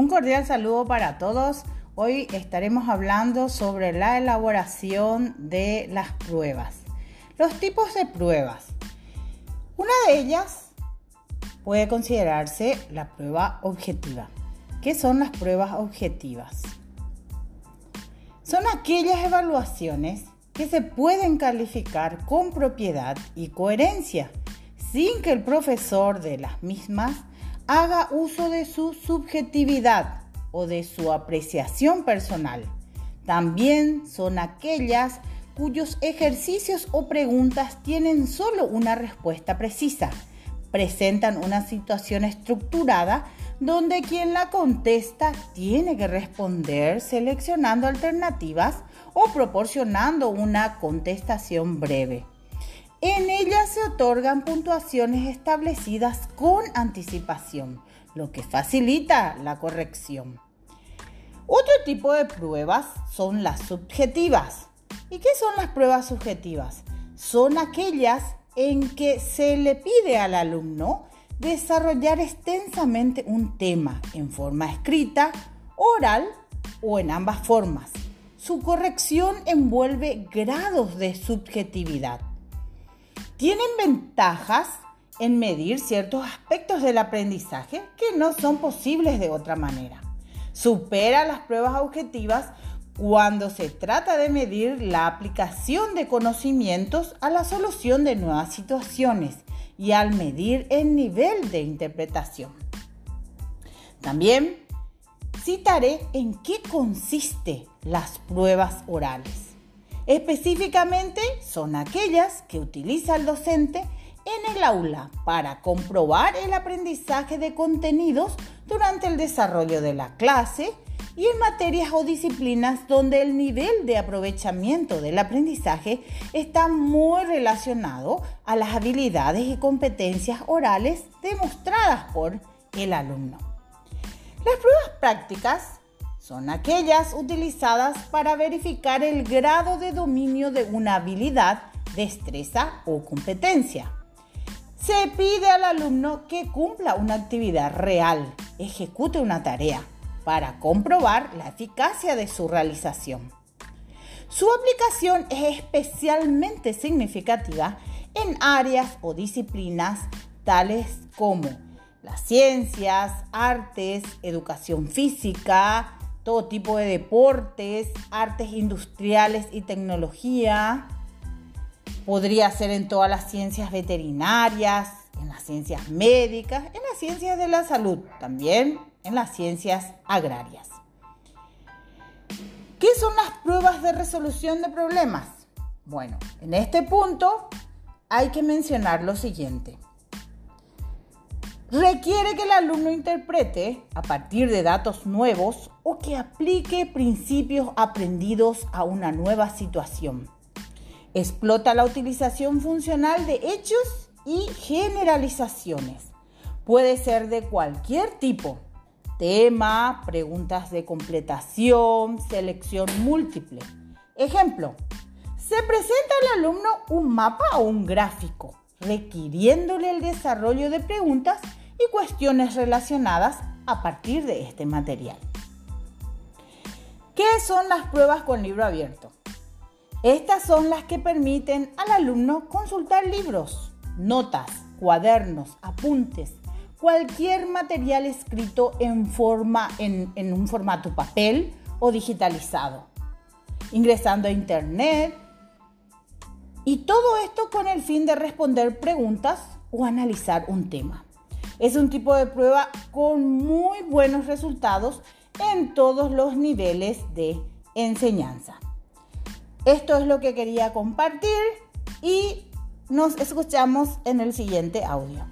Un cordial saludo para todos. Hoy estaremos hablando sobre la elaboración de las pruebas. Los tipos de pruebas. Una de ellas puede considerarse la prueba objetiva. ¿Qué son las pruebas objetivas? Son aquellas evaluaciones que se pueden calificar con propiedad y coherencia, sin que el profesor de las mismas haga uso de su subjetividad o de su apreciación personal. También son aquellas cuyos ejercicios o preguntas tienen solo una respuesta precisa. Presentan una situación estructurada donde quien la contesta tiene que responder seleccionando alternativas o proporcionando una contestación breve. En ellas se otorgan puntuaciones establecidas con anticipación, lo que facilita la corrección. Otro tipo de pruebas son las subjetivas. ¿Y qué son las pruebas subjetivas? Son aquellas en que se le pide al alumno desarrollar extensamente un tema en forma escrita, oral o en ambas formas. Su corrección envuelve grados de subjetividad tienen ventajas en medir ciertos aspectos del aprendizaje que no son posibles de otra manera. Supera las pruebas objetivas cuando se trata de medir la aplicación de conocimientos a la solución de nuevas situaciones y al medir el nivel de interpretación. También citaré en qué consiste las pruebas orales. Específicamente son aquellas que utiliza el docente en el aula para comprobar el aprendizaje de contenidos durante el desarrollo de la clase y en materias o disciplinas donde el nivel de aprovechamiento del aprendizaje está muy relacionado a las habilidades y competencias orales demostradas por el alumno. Las pruebas prácticas son aquellas utilizadas para verificar el grado de dominio de una habilidad, destreza o competencia. Se pide al alumno que cumpla una actividad real, ejecute una tarea, para comprobar la eficacia de su realización. Su aplicación es especialmente significativa en áreas o disciplinas tales como las ciencias, artes, educación física, todo tipo de deportes, artes industriales y tecnología. Podría ser en todas las ciencias veterinarias, en las ciencias médicas, en las ciencias de la salud, también en las ciencias agrarias. ¿Qué son las pruebas de resolución de problemas? Bueno, en este punto hay que mencionar lo siguiente requiere que el alumno interprete a partir de datos nuevos o que aplique principios aprendidos a una nueva situación. Explota la utilización funcional de hechos y generalizaciones. Puede ser de cualquier tipo. Tema, preguntas de completación, selección múltiple. Ejemplo, se presenta al alumno un mapa o un gráfico, requiriéndole el desarrollo de preguntas y cuestiones relacionadas a partir de este material. ¿Qué son las pruebas con libro abierto? Estas son las que permiten al alumno consultar libros, notas, cuadernos, apuntes, cualquier material escrito en, forma, en, un formato papel o digitalizado, ingresando a internet, y todo esto con el fin de responder preguntas o analizar un tema. Es un tipo de prueba con muy buenos resultados en todos los niveles de enseñanza. Esto es lo que quería compartir y nos escuchamos en el siguiente audio.